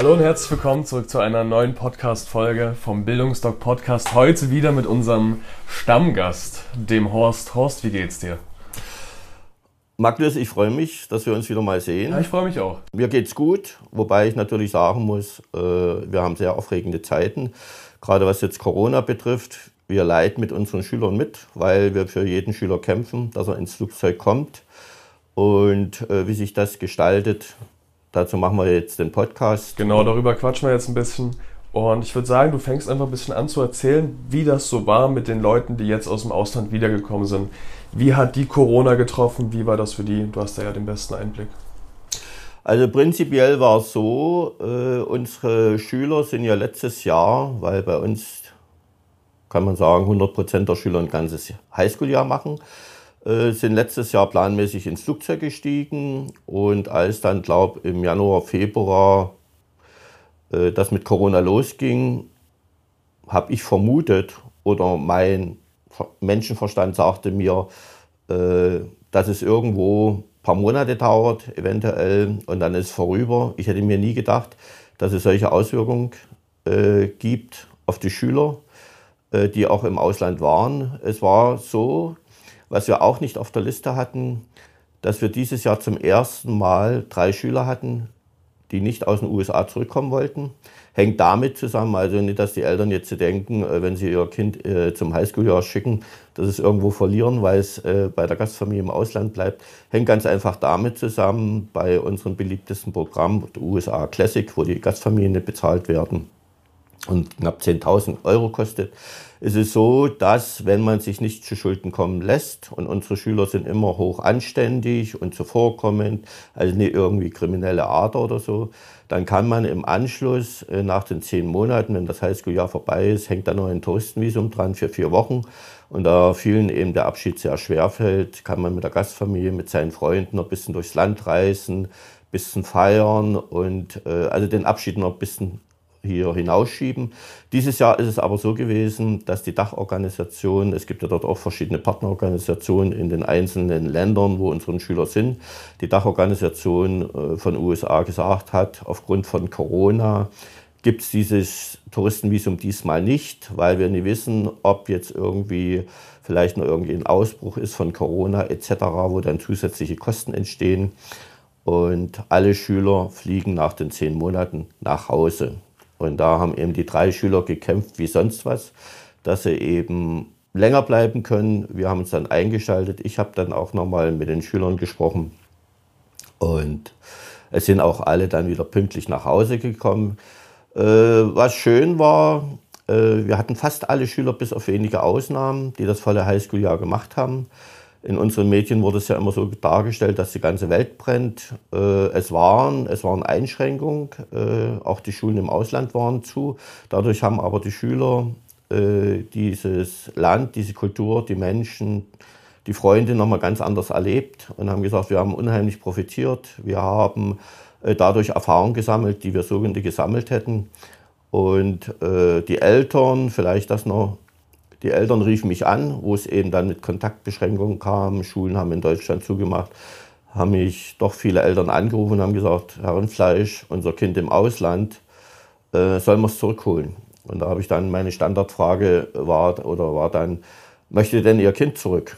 Hallo und herzlich willkommen zurück zu einer neuen Podcast-Folge vom Bildungsdoc Podcast. Heute wieder mit unserem Stammgast, dem Horst. Horst, wie geht's dir? Magnus, ich freue mich, dass wir uns wieder mal sehen. Ja, ich freue mich auch. Mir geht's gut, wobei ich natürlich sagen muss, äh, wir haben sehr aufregende Zeiten. Gerade was jetzt Corona betrifft, wir leiden mit unseren Schülern mit, weil wir für jeden Schüler kämpfen, dass er ins Flugzeug kommt. Und äh, wie sich das gestaltet, dazu machen wir jetzt den Podcast. Genau, darüber quatschen wir jetzt ein bisschen. Und ich würde sagen, du fängst einfach ein bisschen an zu erzählen, wie das so war mit den Leuten, die jetzt aus dem Ausland wiedergekommen sind. Wie hat die Corona getroffen? Wie war das für die? Du hast da ja den besten Einblick. Also prinzipiell war es so, äh, unsere Schüler sind ja letztes Jahr, weil bei uns kann man sagen, 100 Prozent der Schüler ein ganzes Highschool-Jahr machen, sind letztes Jahr planmäßig ins Flugzeug gestiegen und als dann, glaube im Januar, Februar äh, das mit Corona losging, habe ich vermutet oder mein Menschenverstand sagte mir, äh, dass es irgendwo paar Monate dauert, eventuell, und dann ist es vorüber. Ich hätte mir nie gedacht, dass es solche Auswirkungen äh, gibt auf die Schüler, äh, die auch im Ausland waren. Es war so, was wir auch nicht auf der Liste hatten, dass wir dieses Jahr zum ersten Mal drei Schüler hatten, die nicht aus den USA zurückkommen wollten. Hängt damit zusammen, also nicht, dass die Eltern jetzt denken, äh, wenn sie ihr Kind äh, zum Highschool-Jahr schicken, dass es irgendwo verlieren, weil es äh, bei der Gastfamilie im Ausland bleibt. Hängt ganz einfach damit zusammen, bei unserem beliebtesten Programm, USA Classic, wo die Gastfamilien nicht bezahlt werden und knapp 10.000 Euro kostet, ist es so, dass wenn man sich nicht zu Schulden kommen lässt und unsere Schüler sind immer hoch anständig und zuvorkommend, also nicht irgendwie kriminelle Ader oder so, dann kann man im Anschluss äh, nach den zehn Monaten, wenn das Highschool-Jahr vorbei ist, hängt da noch ein Touristenvisum dran für vier Wochen. Und da vielen eben der Abschied sehr schwer fällt, kann man mit der Gastfamilie, mit seinen Freunden noch ein bisschen durchs Land reisen, ein bisschen feiern und äh, also den Abschied noch ein bisschen hier hinausschieben. Dieses Jahr ist es aber so gewesen, dass die Dachorganisation, es gibt ja dort auch verschiedene Partnerorganisationen in den einzelnen Ländern, wo unsere Schüler sind, die Dachorganisation äh, von USA gesagt hat, aufgrund von Corona gibt es dieses Touristenvisum diesmal nicht, weil wir nicht wissen, ob jetzt irgendwie vielleicht noch irgendwie ein Ausbruch ist von Corona etc., wo dann zusätzliche Kosten entstehen. Und alle Schüler fliegen nach den zehn Monaten nach Hause. Und da haben eben die drei Schüler gekämpft wie sonst was, dass sie eben länger bleiben können. Wir haben uns dann eingeschaltet. Ich habe dann auch nochmal mit den Schülern gesprochen. Und es sind auch alle dann wieder pünktlich nach Hause gekommen. Äh, was schön war, äh, wir hatten fast alle Schüler, bis auf wenige Ausnahmen, die das volle Highschool-Jahr gemacht haben. In unseren Medien wurde es ja immer so dargestellt, dass die ganze Welt brennt. Äh, es, waren, es waren Einschränkungen, äh, auch die Schulen im Ausland waren zu. Dadurch haben aber die Schüler äh, dieses Land, diese Kultur, die Menschen, die Freunde nochmal ganz anders erlebt und haben gesagt, wir haben unheimlich profitiert. Wir haben dadurch Erfahrungen gesammelt, die wir so nie gesammelt hätten. Und die Eltern, vielleicht das noch die Eltern riefen mich an, wo es eben dann mit Kontaktbeschränkungen kam. Schulen haben in Deutschland zugemacht. Haben mich doch viele Eltern angerufen und haben gesagt, Herr Rindfleisch, unser Kind im Ausland, äh, sollen wir es zurückholen? Und da habe ich dann meine Standardfrage war, oder war dann, möchte denn Ihr Kind zurück?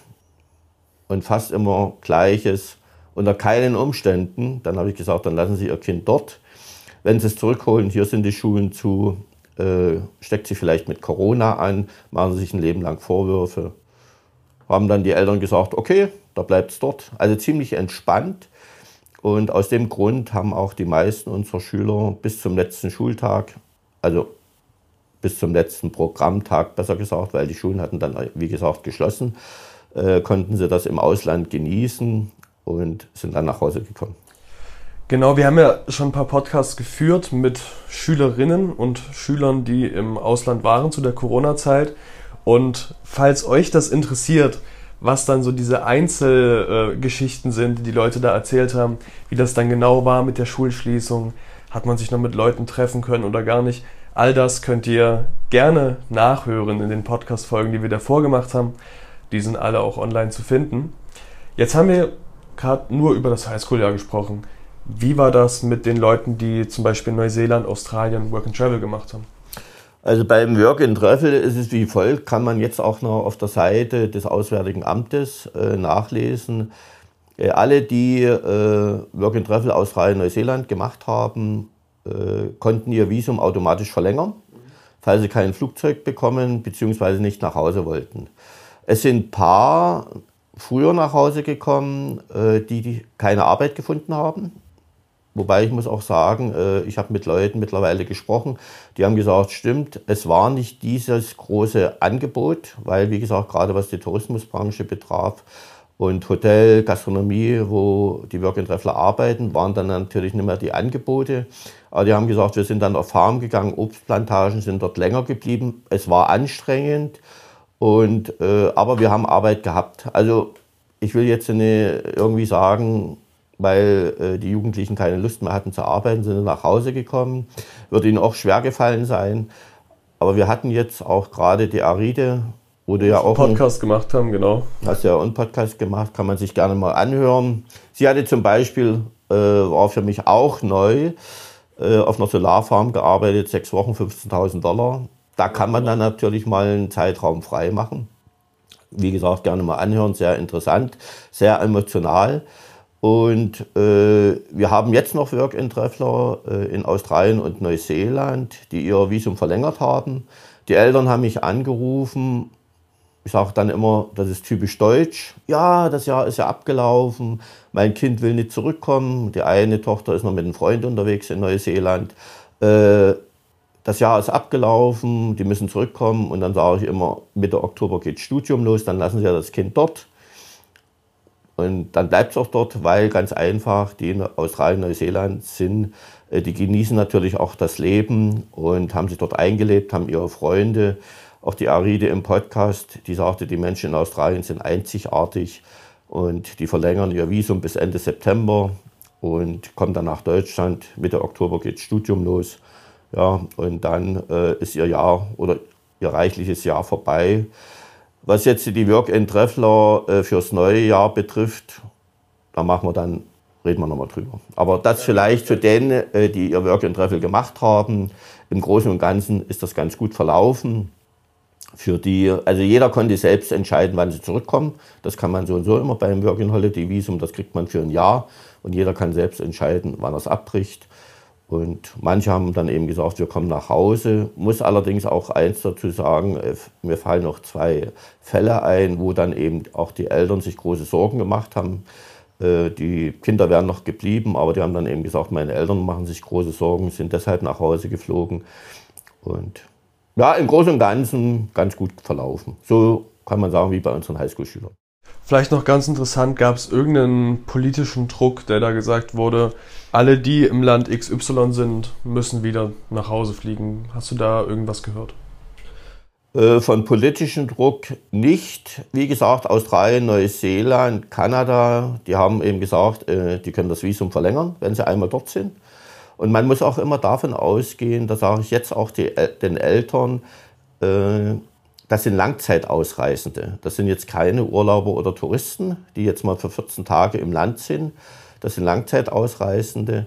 Und fast immer Gleiches, unter keinen Umständen. Dann habe ich gesagt, dann lassen Sie Ihr Kind dort. Wenn Sie es zurückholen, hier sind die Schulen zu, äh, steckt sie vielleicht mit Corona an, machen sich ein Leben lang Vorwürfe. Haben dann die Eltern gesagt, okay, da bleibt es dort. Also ziemlich entspannt. Und aus dem Grund haben auch die meisten unserer Schüler bis zum letzten Schultag, also bis zum letzten Programmtag besser gesagt, weil die Schulen hatten dann, wie gesagt, geschlossen, äh, konnten sie das im Ausland genießen und sind dann nach Hause gekommen. Genau, wir haben ja schon ein paar Podcasts geführt mit Schülerinnen und Schülern, die im Ausland waren zu der Corona-Zeit. Und falls euch das interessiert, was dann so diese Einzelgeschichten sind, die die Leute da erzählt haben, wie das dann genau war mit der Schulschließung, hat man sich noch mit Leuten treffen können oder gar nicht. All das könnt ihr gerne nachhören in den Podcast-Folgen, die wir davor gemacht haben. Die sind alle auch online zu finden. Jetzt haben wir gerade nur über das Highschool-Jahr gesprochen. Wie war das mit den Leuten, die zum Beispiel in Neuseeland, Australien Work and Travel gemacht haben? Also beim Work and Travel ist es wie folgt, kann man jetzt auch noch auf der Seite des Auswärtigen Amtes äh, nachlesen. Äh, alle, die äh, Work and Travel Australien, Neuseeland gemacht haben, äh, konnten ihr Visum automatisch verlängern, falls sie kein Flugzeug bekommen bzw. nicht nach Hause wollten. Es sind ein paar früher nach Hause gekommen, äh, die, die keine Arbeit gefunden haben Wobei ich muss auch sagen, äh, ich habe mit Leuten mittlerweile gesprochen, die haben gesagt, stimmt, es war nicht dieses große Angebot, weil wie gesagt, gerade was die Tourismusbranche betraf und Hotel, Gastronomie, wo die Work and Traveler arbeiten, waren dann natürlich nicht mehr die Angebote. Aber die haben gesagt, wir sind dann auf Farm gegangen, Obstplantagen sind dort länger geblieben. Es war anstrengend, und, äh, aber wir haben Arbeit gehabt. Also ich will jetzt nicht irgendwie sagen, weil äh, die Jugendlichen keine Lust mehr hatten zu arbeiten, sind nach Hause gekommen. Wird ihnen auch schwer gefallen sein. Aber wir hatten jetzt auch gerade die Aride, wo du ja auch einen Podcast gemacht haben, genau. Hast ja auch einen Podcast gemacht, kann man sich gerne mal anhören. Sie hatte zum Beispiel, äh, war für mich auch neu, äh, auf einer Solarfarm gearbeitet, sechs Wochen, 15.000 Dollar. Da kann man dann natürlich mal einen Zeitraum frei machen. Wie gesagt, gerne mal anhören, sehr interessant, sehr emotional. Und äh, wir haben jetzt noch Work-in-Treffler äh, in Australien und Neuseeland, die ihr Visum verlängert haben. Die Eltern haben mich angerufen. Ich sage dann immer, das ist typisch deutsch. Ja, das Jahr ist ja abgelaufen. Mein Kind will nicht zurückkommen. Die eine Tochter ist noch mit einem Freund unterwegs in Neuseeland. Äh, das Jahr ist abgelaufen, die müssen zurückkommen. Und dann sage ich immer, Mitte Oktober geht Studium los, dann lassen sie ja das Kind dort. Und dann bleibt es auch dort, weil ganz einfach, die in Australien, Neuseeland sind, äh, die genießen natürlich auch das Leben und haben sich dort eingelebt, haben ihre Freunde. Auch die Aride im Podcast, die sagte, die Menschen in Australien sind einzigartig und die verlängern ihr Visum bis Ende September und kommen dann nach Deutschland. Mitte Oktober geht Studium los. Ja, und dann äh, ist ihr Jahr oder ihr reichliches Jahr vorbei. Was jetzt die Work-and-Treffler äh, fürs neue Jahr betrifft, da machen wir dann, reden wir nochmal drüber. Aber das vielleicht zu denen, äh, die ihr Work-and-Treffel gemacht haben. Im Großen und Ganzen ist das ganz gut verlaufen. Für die, also jeder konnte selbst entscheiden, wann sie zurückkommen. Das kann man so und so immer beim Work-and-Holiday-Visum, das kriegt man für ein Jahr. Und jeder kann selbst entscheiden, wann er es abbricht. Und manche haben dann eben gesagt, wir kommen nach Hause. Muss allerdings auch eins dazu sagen, äh, mir fallen noch zwei Fälle ein, wo dann eben auch die Eltern sich große Sorgen gemacht haben. Äh, die Kinder wären noch geblieben, aber die haben dann eben gesagt, meine Eltern machen sich große Sorgen, sind deshalb nach Hause geflogen. Und ja, im Großen und Ganzen ganz gut verlaufen. So kann man sagen, wie bei unseren Highschool-Schülern. Vielleicht noch ganz interessant, gab es irgendeinen politischen Druck, der da gesagt wurde, alle, die im Land XY sind, müssen wieder nach Hause fliegen. Hast du da irgendwas gehört? Äh, von politischem Druck nicht. Wie gesagt, Australien, Neuseeland, Kanada, die haben eben gesagt, äh, die können das Visum verlängern, wenn sie einmal dort sind. Und man muss auch immer davon ausgehen, da sage ich jetzt auch die, den Eltern, äh, das sind Langzeitausreisende. Das sind jetzt keine Urlauber oder Touristen, die jetzt mal für 14 Tage im Land sind. Das sind Langzeitausreisende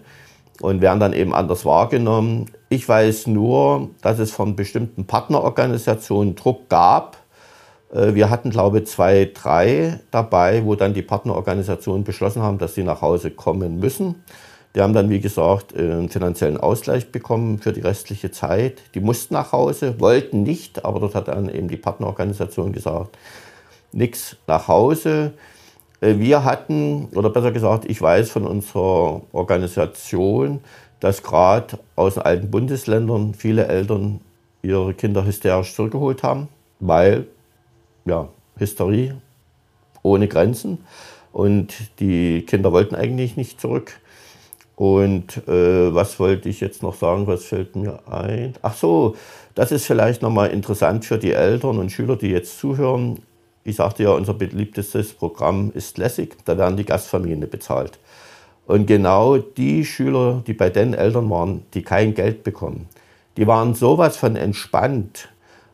und werden dann eben anders wahrgenommen. Ich weiß nur, dass es von bestimmten Partnerorganisationen Druck gab. Äh, wir hatten, glaube ich, zwei, drei dabei, wo dann die Partnerorganisationen beschlossen haben, dass sie nach Hause kommen müssen. Die haben dann, wie gesagt, äh, einen finanziellen Ausgleich bekommen für die restliche Zeit. Die mussten nach Hause, wollten nicht, aber dort hat dann eben die Partnerorganisation gesagt, nichts nach Hause. Äh, wir hatten, oder besser gesagt, ich weiß von unserer Organisation, dass gerade aus den alten Bundesländern viele Eltern ihre Kinder hysterisch zurückgeholt haben, weil, ja, Hysterie ohne Grenzen. Und die Kinder wollten eigentlich nicht zurück. Und äh, was wollte ich jetzt noch sagen? Was fällt mir ein? Ach so, das ist vielleicht nochmal interessant für die Eltern und Schüler, die jetzt zuhören. Ich sagte ja, unser beliebtestes Programm ist lässig. Da werden die Gastfamilien bezahlt. Und genau die Schüler, die bei den Eltern waren, die kein Geld bekommen, die waren sowas von entspannt.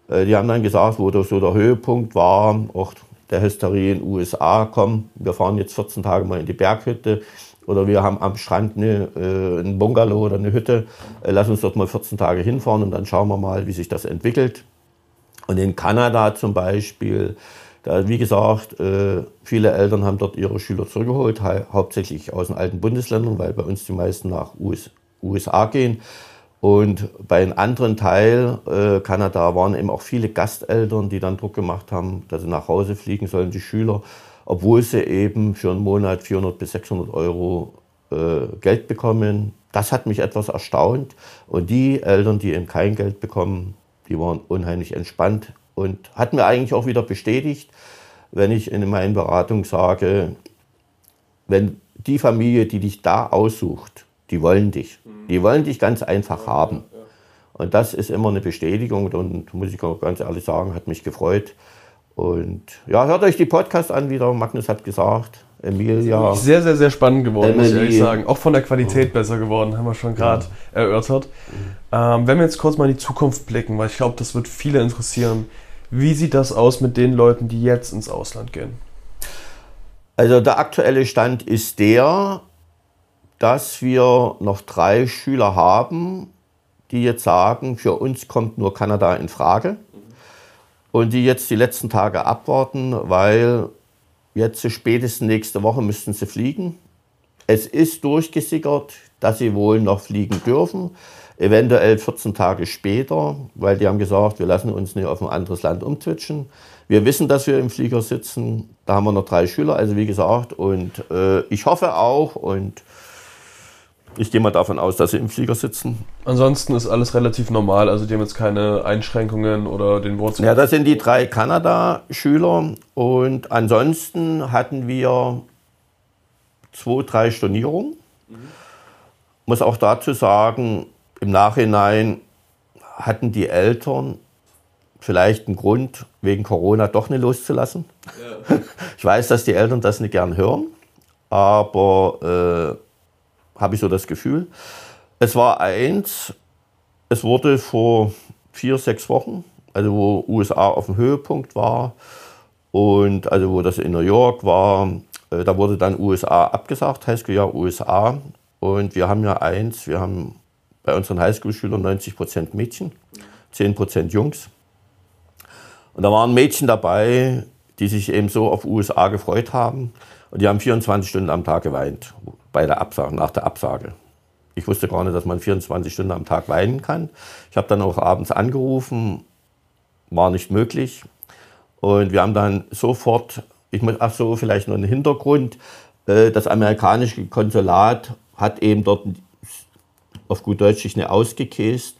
Äh, die haben dann gesagt, wo so der Höhepunkt war, auch der Hysterie in den USA, komm, wir fahren jetzt 14 Tage mal in die Berghütte oder wir haben am Strand eine, äh, ein Bungalow oder eine Hütte, äh, lass uns dort mal 14 Tage hinfahren und dann schauen wir mal, wie sich das entwickelt. Und in Kanada zum Beispiel, da, wie gesagt, äh, viele Eltern haben dort ihre Schüler zurückgeholt, ha hauptsächlich aus den alten Bundesländern, weil bei uns die meisten nach US USA gehen. Und bei einem anderen Teil äh, Kanada waren eben auch viele Gasteltern, die dann Druck gemacht haben, dass sie nach Hause fliegen sollen, die Schüler obwohl sie eben für einen Monat 400 bis 600 Euro äh, Geld bekommen. Das hat mich etwas erstaunt. Und die Eltern, die eben kein Geld bekommen, die waren unheimlich entspannt und hat mir eigentlich auch wieder bestätigt, wenn ich in meinen Beratungen sage, wenn die Familie, die dich da aussucht, die wollen dich. Die wollen dich ganz einfach haben. Und das ist immer eine Bestätigung und muss ich auch ganz ehrlich sagen, hat mich gefreut. Und ja, hört euch die Podcast an, wie der Magnus hat gesagt. Emilia. Sehr, sehr, sehr spannend geworden, Emily. muss ich ehrlich sagen. Auch von der Qualität oh. besser geworden, haben wir schon gerade ja. erörtert. Ähm, wenn wir jetzt kurz mal in die Zukunft blicken, weil ich glaube, das wird viele interessieren. Wie sieht das aus mit den Leuten, die jetzt ins Ausland gehen? Also der aktuelle Stand ist der, dass wir noch drei Schüler haben, die jetzt sagen, für uns kommt nur Kanada in Frage und die jetzt die letzten Tage abwarten, weil jetzt spätestens nächste Woche müssten sie fliegen. Es ist durchgesickert, dass sie wohl noch fliegen dürfen, eventuell 14 Tage später, weil die haben gesagt, wir lassen uns nicht auf ein anderes Land umtwitschen. Wir wissen, dass wir im Flieger sitzen. Da haben wir noch drei Schüler, also wie gesagt. Und äh, ich hoffe auch und ich gehe mal davon aus, dass sie im Flieger sitzen. Ansonsten ist alles relativ normal, also die haben jetzt keine Einschränkungen oder den Wurzeln. Ja, das sind die drei Kanada-Schüler und ansonsten hatten wir zwei, drei Stornierungen. Mhm. Muss auch dazu sagen, im Nachhinein hatten die Eltern vielleicht einen Grund, wegen Corona doch nicht loszulassen. Ja. Ich weiß, dass die Eltern das nicht gern hören, aber äh, habe ich so das Gefühl. Es war eins, es wurde vor vier, sechs Wochen, also wo USA auf dem Höhepunkt war und also wo das in New York war, äh, da wurde dann USA abgesagt, Highschool-Jahr USA. Und wir haben ja eins, wir haben bei unseren Highschool-Schülern 90 Prozent Mädchen, 10 Prozent Jungs. Und da waren Mädchen dabei, die sich eben so auf USA gefreut haben. Und die haben 24 Stunden am Tag geweint, bei der Absage, nach der Absage. Ich wusste gar nicht, dass man 24 Stunden am Tag weinen kann. Ich habe dann auch abends angerufen, war nicht möglich. Und wir haben dann sofort, ich muss, ach so, vielleicht noch einen Hintergrund. Äh, das amerikanische Konsulat hat eben dort auf gut Deutsch nicht ausgekäst,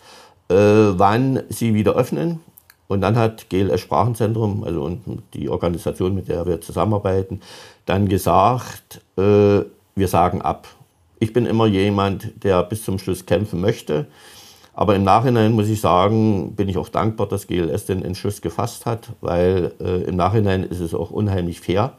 äh, wann sie wieder öffnen. Und dann hat GLS Sprachenzentrum, also die Organisation, mit der wir zusammenarbeiten, dann gesagt, äh, wir sagen ab. Ich bin immer jemand, der bis zum Schluss kämpfen möchte. Aber im Nachhinein muss ich sagen, bin ich auch dankbar, dass GLS den Entschluss gefasst hat, weil äh, im Nachhinein ist es auch unheimlich fair,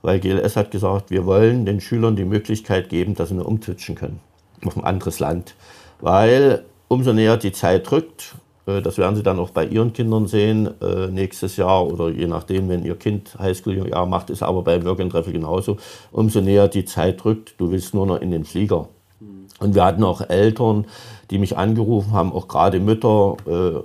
weil GLS hat gesagt, wir wollen den Schülern die Möglichkeit geben, dass sie nur umtwitschen können auf ein anderes Land. Weil umso näher die Zeit rückt, das werden Sie dann auch bei Ihren Kindern sehen äh, nächstes Jahr oder je nachdem, wenn Ihr Kind Highschool-Jahr macht, ist aber beim Work and Treffel genauso. Umso näher die Zeit rückt, du willst nur noch in den Flieger. Und wir hatten auch Eltern, die mich angerufen haben, auch gerade Mütter, äh,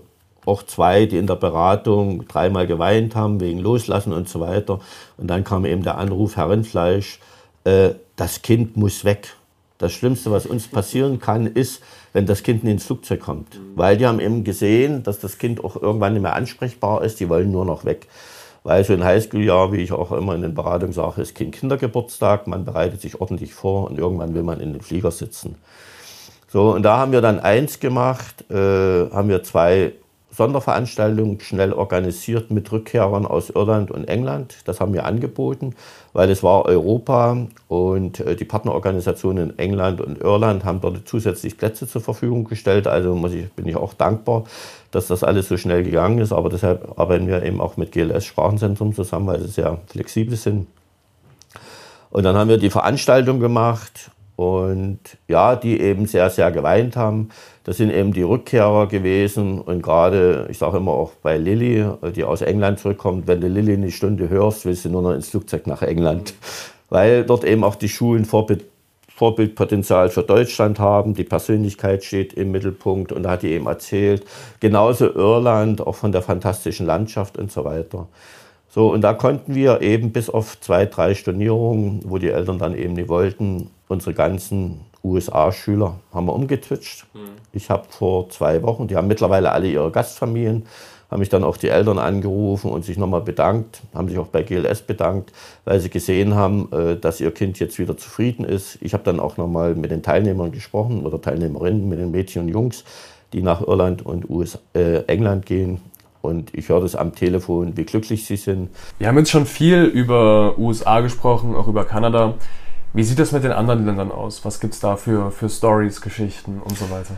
auch zwei, die in der Beratung dreimal geweint haben wegen Loslassen und so weiter. Und dann kam eben der Anruf, Herr Rindfleisch, äh, das Kind muss weg. Das Schlimmste, was uns passieren kann, ist, wenn das Kind nicht ins Flugzeug kommt. Weil die haben eben gesehen, dass das Kind auch irgendwann nicht mehr ansprechbar ist, die wollen nur noch weg. Weil so ein Highschool-Jahr, wie ich auch immer in den Beratungen sage, ist kein Kindergeburtstag, man bereitet sich ordentlich vor und irgendwann will man in den Flieger sitzen. So, und da haben wir dann eins gemacht, äh, haben wir zwei Sonderveranstaltung schnell organisiert mit Rückkehrern aus Irland und England. Das haben wir angeboten, weil es war Europa und äh, die Partnerorganisationen in England und Irland haben dort zusätzlich Plätze zur Verfügung gestellt. Also ich, bin ich auch dankbar, dass das alles so schnell gegangen ist. Aber deshalb arbeiten wir eben auch mit GLS Sprachenzentrum zusammen, weil sie sehr flexibel sind. Und dann haben wir die Veranstaltung gemacht und ja, die eben sehr, sehr geweint haben. Das sind eben die Rückkehrer gewesen. Und gerade, ich sage immer auch bei Lilly, die aus England zurückkommt, wenn du Lilly eine Stunde hörst, willst du nur noch ins Flugzeug nach England, weil dort eben auch die Schulen Vorbild, Vorbildpotenzial für Deutschland haben, die Persönlichkeit steht im Mittelpunkt. Und da hat die eben erzählt, genauso Irland, auch von der fantastischen Landschaft und so weiter. So, und da konnten wir eben bis auf zwei, drei Stornierungen, wo die Eltern dann eben nicht wollten, unsere ganzen USA-Schüler haben wir umgetwitscht. Mhm. Ich habe vor zwei Wochen, die haben mittlerweile alle ihre Gastfamilien, haben mich dann auch die Eltern angerufen und sich nochmal bedankt, haben sich auch bei GLS bedankt, weil sie gesehen haben, äh, dass ihr Kind jetzt wieder zufrieden ist. Ich habe dann auch nochmal mit den Teilnehmern gesprochen oder Teilnehmerinnen, mit den Mädchen und Jungs, die nach Irland und US, äh, England gehen und ich höre das am Telefon, wie glücklich sie sind. Wir haben jetzt schon viel über USA gesprochen, auch über Kanada. Wie sieht das mit den anderen Ländern aus? Was gibt es da für, für Stories, Geschichten und so weiter?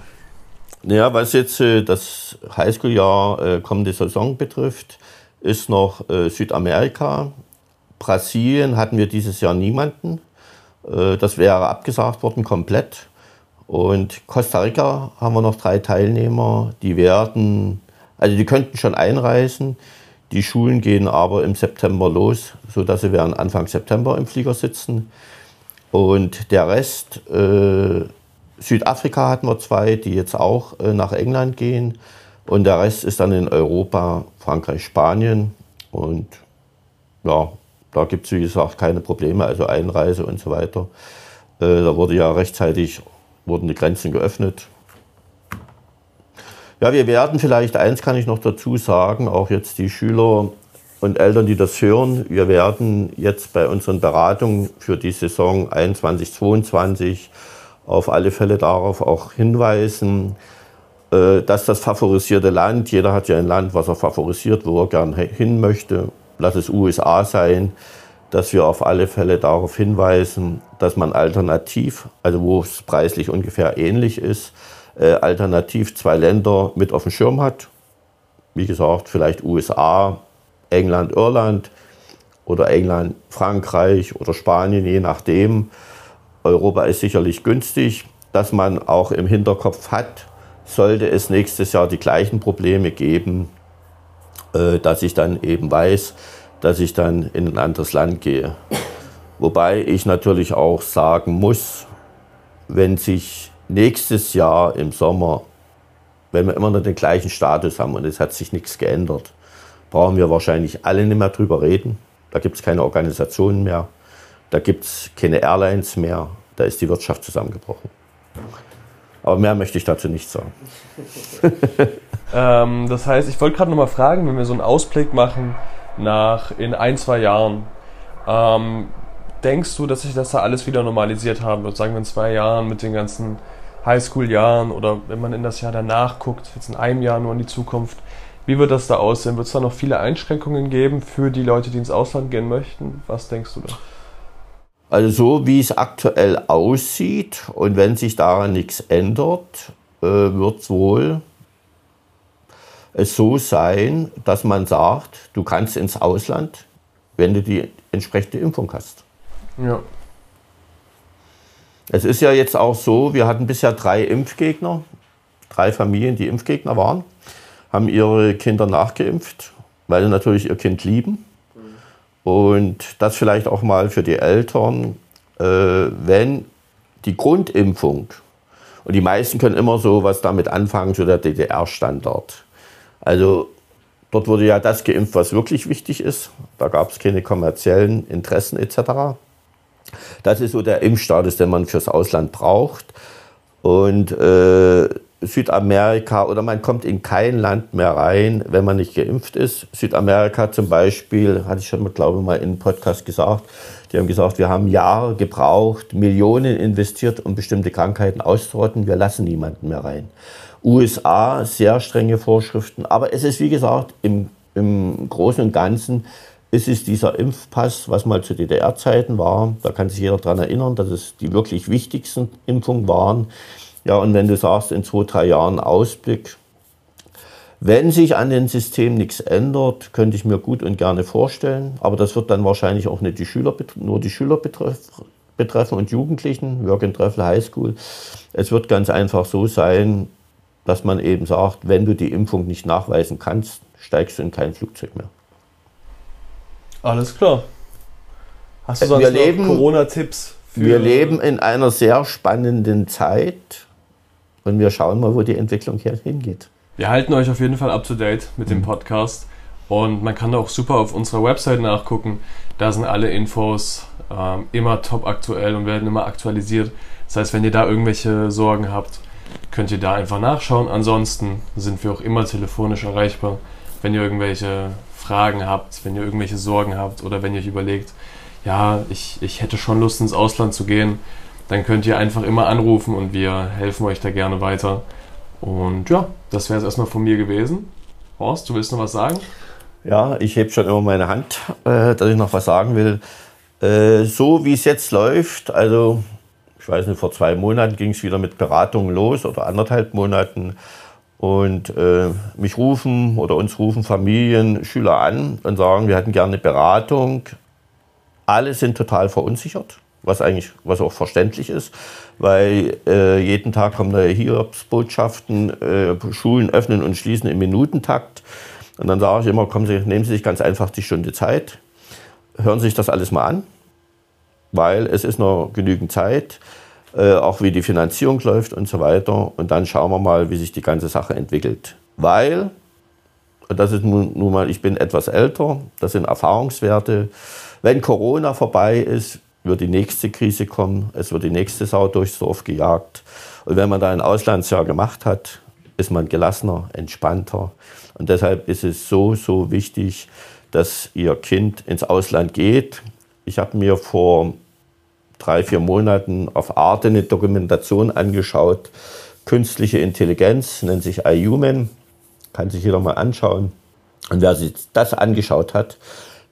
Naja, was jetzt äh, das Highschool-Jahr äh, kommende Saison betrifft, ist noch äh, Südamerika. Brasilien hatten wir dieses Jahr niemanden. Äh, das wäre abgesagt worden komplett. Und Costa Rica haben wir noch drei Teilnehmer, die werden also die könnten schon einreisen. Die Schulen gehen aber im September los, sodass sie werden Anfang September im Flieger sitzen. Und der Rest, äh, Südafrika hatten wir zwei, die jetzt auch äh, nach England gehen. Und der Rest ist dann in Europa, Frankreich, Spanien. Und ja, da gibt es, wie gesagt, keine Probleme, also Einreise und so weiter. Äh, da wurde ja rechtzeitig, wurden die Grenzen geöffnet. Ja, wir werden vielleicht, eins kann ich noch dazu sagen, auch jetzt die Schüler und Eltern, die das hören, wir werden jetzt bei unseren Beratungen für die Saison 21, 22 auf alle Fälle darauf auch hinweisen, äh, dass das favorisierte Land, jeder hat ja ein Land, was er favorisiert, wo er gern hin möchte, lass es USA sein, dass wir auf alle Fälle darauf hinweisen, dass man alternativ, also wo es preislich ungefähr ähnlich ist, äh, alternativ zwei Länder mit auf dem Schirm hat. Wie gesagt, vielleicht USA, England, Irland oder England, Frankreich oder Spanien, je nachdem. Europa ist sicherlich günstig, dass man auch im Hinterkopf hat, sollte es nächstes Jahr die gleichen Probleme geben, äh, dass ich dann eben weiß, dass ich dann in ein anderes Land gehe. Wobei ich natürlich auch sagen muss, wenn sich nächstes Jahr im Sommer, wenn wir immer noch den gleichen Status haben und es hat sich nichts geändert, brauchen wir wahrscheinlich alle nicht mehr drüber reden. Da gibt es keine Organisationen mehr, da gibt es keine Airlines mehr, da ist die Wirtschaft zusammengebrochen. Aber mehr möchte ich dazu nicht sagen. ähm, das heißt, ich wollte gerade noch mal fragen, wenn wir so einen Ausblick machen nach in ein, zwei Jahren, ähm, denkst du, dass sich das da alles wieder normalisiert haben wird? Sagen wir in zwei Jahren mit den ganzen Highschool-Jahren oder wenn man in das Jahr danach guckt, jetzt in einem Jahr nur in die Zukunft, wie wird das da aussehen? Wird es da noch viele Einschränkungen geben für die Leute, die ins Ausland gehen möchten? Was denkst du da? Also so wie es aktuell aussieht und wenn sich daran nichts ändert, äh, wird es wohl es so sein, dass man sagt, du kannst ins Ausland, wenn du die entsprechende Impfung hast. Ja. Es ist ja jetzt auch so, wir hatten bisher drei Impfgegner, drei Familien, die Impfgegner waren, haben ihre Kinder nachgeimpft, weil sie natürlich ihr Kind lieben. Und das vielleicht auch mal für die Eltern, äh, wenn die Grundimpfung, und die meisten können immer so was damit anfangen, so der DDR-Standard. Also dort wurde ja das geimpft, was wirklich wichtig ist. Da gab es keine kommerziellen Interessen etc. Das ist so der Impfstatus, den man fürs Ausland braucht. Und äh, Südamerika oder man kommt in kein Land mehr rein, wenn man nicht geimpft ist. Südamerika zum Beispiel, hatte ich schon, mal, glaube ich, mal in einem Podcast gesagt, die haben gesagt, wir haben Jahre gebraucht, Millionen investiert, um bestimmte Krankheiten auszurotten. Wir lassen niemanden mehr rein. USA, sehr strenge Vorschriften. Aber es ist, wie gesagt, im, im Großen und Ganzen ist es dieser Impfpass, was mal zu DDR-Zeiten war. Da kann sich jeder daran erinnern, dass es die wirklich wichtigsten Impfungen waren. Ja, und wenn du sagst, in zwei, drei Jahren Ausblick, wenn sich an dem System nichts ändert, könnte ich mir gut und gerne vorstellen. Aber das wird dann wahrscheinlich auch nicht die Schüler, nur die Schüler betreffen und Jugendlichen, Work and Travel High School. Es wird ganz einfach so sein, dass man eben sagt, wenn du die Impfung nicht nachweisen kannst, steigst du in kein Flugzeug mehr. Alles klar. Hast du sonst wir leben, Corona-Tipps? Wir leben in einer sehr spannenden Zeit und wir schauen mal, wo die Entwicklung hier hingeht. Wir halten euch auf jeden Fall up to date mit dem mhm. Podcast und man kann auch super auf unserer Website nachgucken. Da sind alle Infos ähm, immer top aktuell und werden immer aktualisiert. Das heißt, wenn ihr da irgendwelche Sorgen habt, könnt ihr da einfach nachschauen. Ansonsten sind wir auch immer telefonisch erreichbar, wenn ihr irgendwelche Fragen habt, wenn ihr irgendwelche Sorgen habt oder wenn ihr euch überlegt, ja, ich, ich hätte schon Lust ins Ausland zu gehen, dann könnt ihr einfach immer anrufen und wir helfen euch da gerne weiter. Und ja, das wäre es erstmal von mir gewesen. Horst, du willst noch was sagen? Ja, ich hebe schon immer meine Hand, äh, dass ich noch was sagen will. Äh, so wie es jetzt läuft, also ich weiß nicht, vor zwei Monaten ging es wieder mit Beratungen los oder anderthalb Monaten. Und äh, mich rufen oder uns rufen Familien, Schüler an und sagen, wir hätten gerne eine Beratung. Alle sind total verunsichert, was eigentlich was auch verständlich ist, weil äh, jeden Tag kommen neue Hiobsbotschaften, äh, Schulen öffnen und schließen im Minutentakt. Und dann sage ich immer, kommen Sie, nehmen Sie sich ganz einfach die Stunde Zeit, hören Sie sich das alles mal an, weil es ist noch genügend Zeit, äh, auch wie die Finanzierung läuft und so weiter. Und dann schauen wir mal, wie sich die ganze Sache entwickelt. Weil, und das ist nun, nun mal, ich bin etwas älter, das sind Erfahrungswerte, wenn Corona vorbei ist, wird die nächste Krise kommen, es wird die nächste Sau durchs Dorf gejagt. Und wenn man da ein Auslandsjahr gemacht hat, ist man gelassener, entspannter. Und deshalb ist es so, so wichtig, dass Ihr Kind ins Ausland geht. Ich habe mir vor drei, vier Monaten auf Arte eine Dokumentation angeschaut. Künstliche Intelligenz, nennt sich iHuman, kann sich jeder mal anschauen. Und wer sich das angeschaut hat,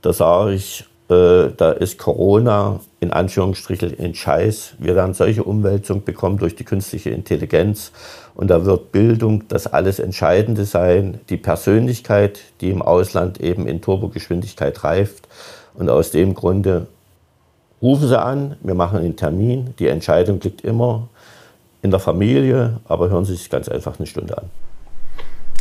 da sage ich, äh, da ist Corona in Anführungsstrichen ein Scheiß. Wir werden solche Umwälzungen bekommen durch die künstliche Intelligenz. Und da wird Bildung das alles Entscheidende sein. Die Persönlichkeit, die im Ausland eben in Turbogeschwindigkeit reift. Und aus dem Grunde rufen Sie an, wir machen einen Termin. Die Entscheidung liegt immer in der Familie, aber hören Sie sich ganz einfach eine Stunde an.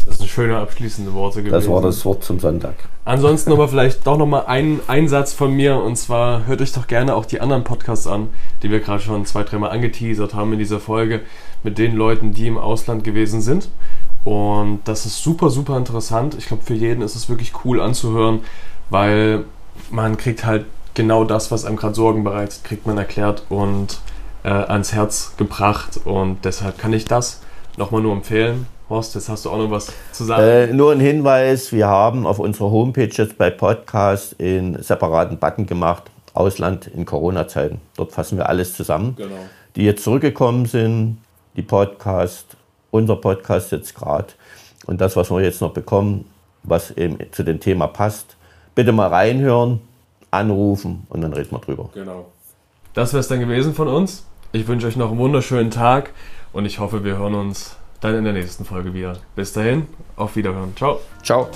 Das sind schöne abschließende Worte gewesen. Das war das Wort zum Sonntag. Ansonsten aber vielleicht doch nochmal ein Einsatz von mir und zwar hört euch doch gerne auch die anderen Podcasts an, die wir gerade schon zwei, dreimal angeteasert haben in dieser Folge mit den Leuten, die im Ausland gewesen sind. Und das ist super, super interessant. Ich glaube, für jeden ist es wirklich cool anzuhören, weil man kriegt halt genau das, was einem gerade Sorgen bereitet, kriegt man erklärt und äh, ans Herz gebracht. Und deshalb kann ich das nochmal nur empfehlen. Horst, jetzt hast du auch noch was zu sagen. Äh, nur ein Hinweis, wir haben auf unserer Homepage jetzt bei Podcast einen separaten Button gemacht, Ausland in Corona-Zeiten. Dort fassen wir alles zusammen. Genau. Die jetzt zurückgekommen sind, die Podcast, unser Podcast jetzt gerade und das, was wir jetzt noch bekommen, was eben zu dem Thema passt. Bitte mal reinhören, anrufen und dann reden wir drüber. Genau. Das wäre es dann gewesen von uns. Ich wünsche euch noch einen wunderschönen Tag und ich hoffe, wir hören uns dann in der nächsten Folge wieder. Bis dahin, auf Wiederhören. Ciao. Ciao.